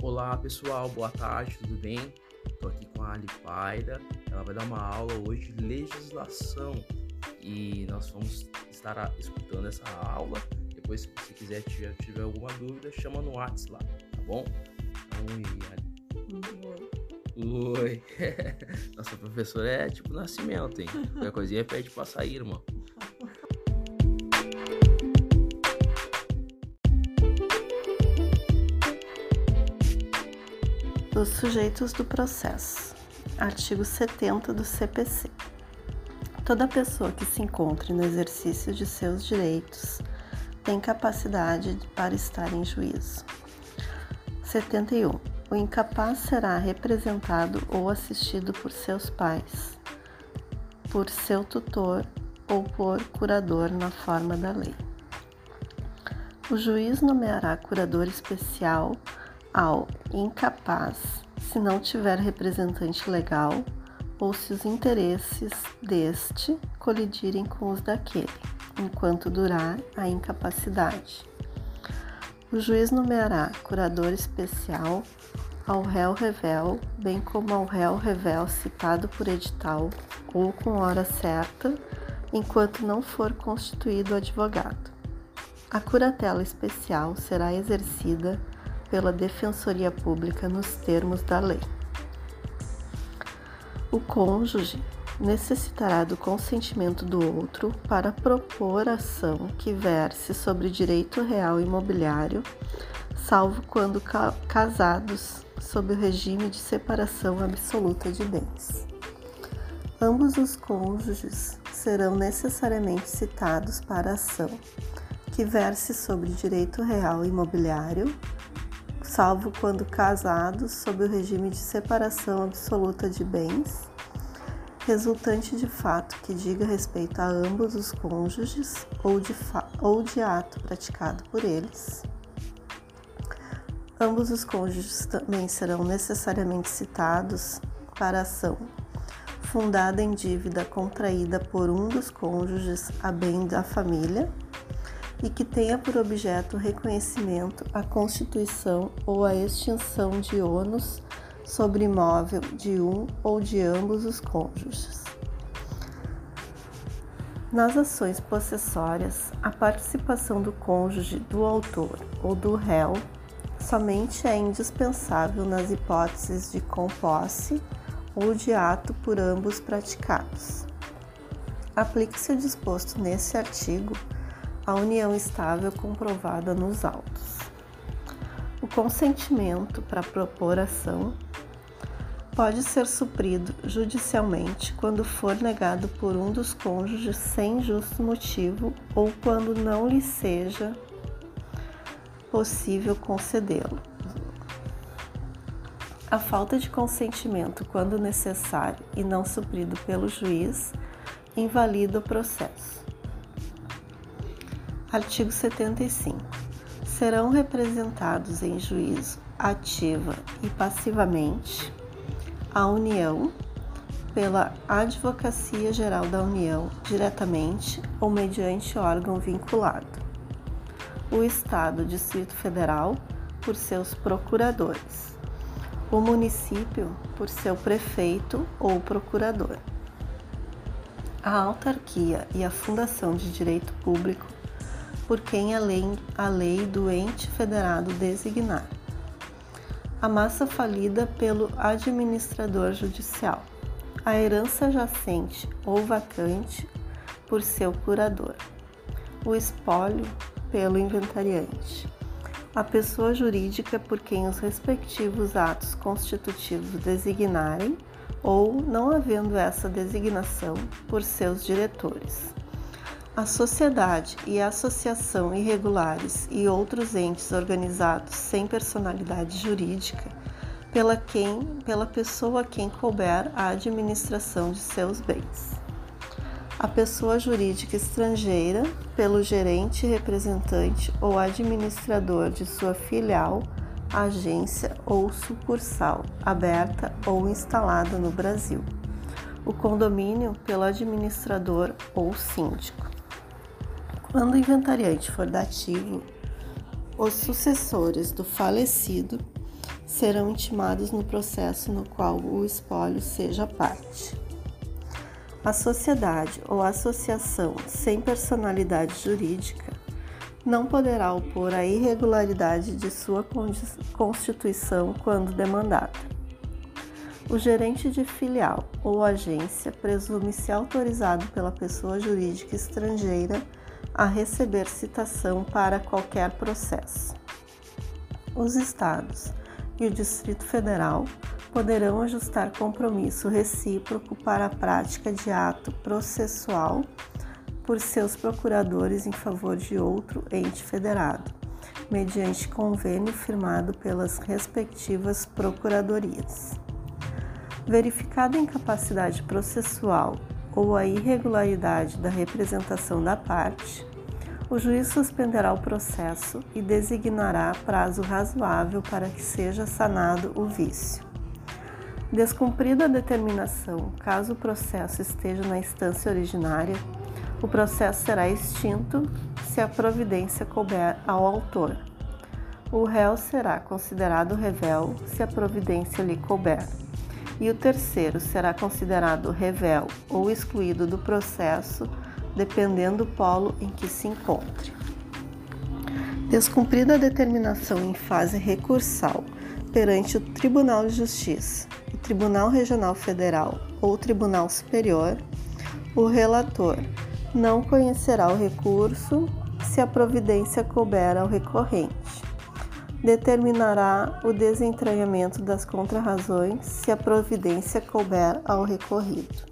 Olá pessoal, boa tarde, tudo bem? Estou aqui com a Ali Paida, ela vai dar uma aula hoje de legislação e nós vamos estar escutando essa aula. Depois, se você quiser tiver, tiver alguma dúvida, chama no WhatsApp lá, tá bom? Então, Ali. Oi. Oi. Nossa professora é tipo nascimento, hein? Qualquer coisinha pede pra sair, irmão. Os sujeitos do processo. Artigo 70 do CPC. Toda pessoa que se encontre no exercício de seus direitos tem capacidade para estar em juízo. 71. O incapaz será representado ou assistido por seus pais, por seu tutor ou por curador na forma da lei. O juiz nomeará curador especial ao incapaz se não tiver representante legal ou se os interesses deste colidirem com os daquele, enquanto durar a incapacidade. O juiz nomeará curador especial ao réu revel, bem como ao réu revel citado por edital ou com hora certa, enquanto não for constituído advogado. A curatela especial será exercida pela Defensoria Pública nos termos da lei. O cônjuge necessitará do consentimento do outro para propor ação que verse sobre direito real imobiliário, salvo quando ca casados sob o regime de separação absoluta de bens. Ambos os cônjuges serão necessariamente citados para ação que verse sobre direito real imobiliário, salvo quando casados sob o regime de separação absoluta de bens, resultante de fato que diga respeito a ambos os cônjuges ou de, ou de ato praticado por eles. Ambos os cônjuges também serão necessariamente citados para ação fundada em dívida contraída por um dos cônjuges a bem da família e que tenha por objeto o reconhecimento, a constituição ou a extinção de ônus sobre imóvel de um ou de ambos os cônjuges. Nas ações possessórias, a participação do cônjuge, do autor ou do réu somente é indispensável nas hipóteses de composse ou de ato por ambos praticados. Aplique-se o disposto nesse artigo a união estável comprovada nos autos. O consentimento para propor ação pode ser suprido judicialmente quando for negado por um dos cônjuges sem justo motivo ou quando não lhe seja possível concedê-lo. A falta de consentimento, quando necessário e não suprido pelo juiz, invalida o processo. Artigo 75. Serão representados em juízo ativa e passivamente a União pela Advocacia Geral da União, diretamente ou mediante órgão vinculado. O Estado, Distrito Federal, por seus procuradores. O município, por seu prefeito ou procurador. A autarquia e a Fundação de Direito Público por quem a lei, a lei do ente federado designar. A massa falida pelo administrador judicial. A herança jacente ou vacante por seu curador. O espólio pelo inventariante. A pessoa jurídica por quem os respectivos atos constitutivos designarem ou, não havendo essa designação, por seus diretores a sociedade e a associação irregulares e outros entes organizados sem personalidade jurídica, pela quem, pela pessoa a quem couber a administração de seus bens. A pessoa jurídica estrangeira, pelo gerente, representante ou administrador de sua filial, agência ou sucursal, aberta ou instalada no Brasil. O condomínio, pelo administrador ou síndico. Quando o inventariante for dativo, os sucessores do falecido serão intimados no processo no qual o espólio seja parte. A sociedade ou associação sem personalidade jurídica não poderá opor a irregularidade de sua constituição quando demandada. O gerente de filial ou agência presume-se autorizado pela pessoa jurídica estrangeira a receber citação para qualquer processo. Os estados e o Distrito Federal poderão ajustar compromisso recíproco para a prática de ato processual por seus procuradores em favor de outro ente federado, mediante convênio firmado pelas respectivas procuradorias. Verificada a incapacidade processual ou a irregularidade da representação da parte, o juiz suspenderá o processo e designará prazo razoável para que seja sanado o vício. Descumprida a determinação, caso o processo esteja na instância originária, o processo será extinto se a providência couber ao autor. O réu será considerado revel se a providência lhe couber, e o terceiro será considerado revel ou excluído do processo, dependendo do polo em que se encontre. Descumprida a determinação em fase recursal perante o Tribunal de Justiça, o Tribunal Regional Federal ou o Tribunal Superior, o relator não conhecerá o recurso se a providência couber ao recorrente. Determinará o desentranhamento das contrarrazões se a providência couber ao recorrido.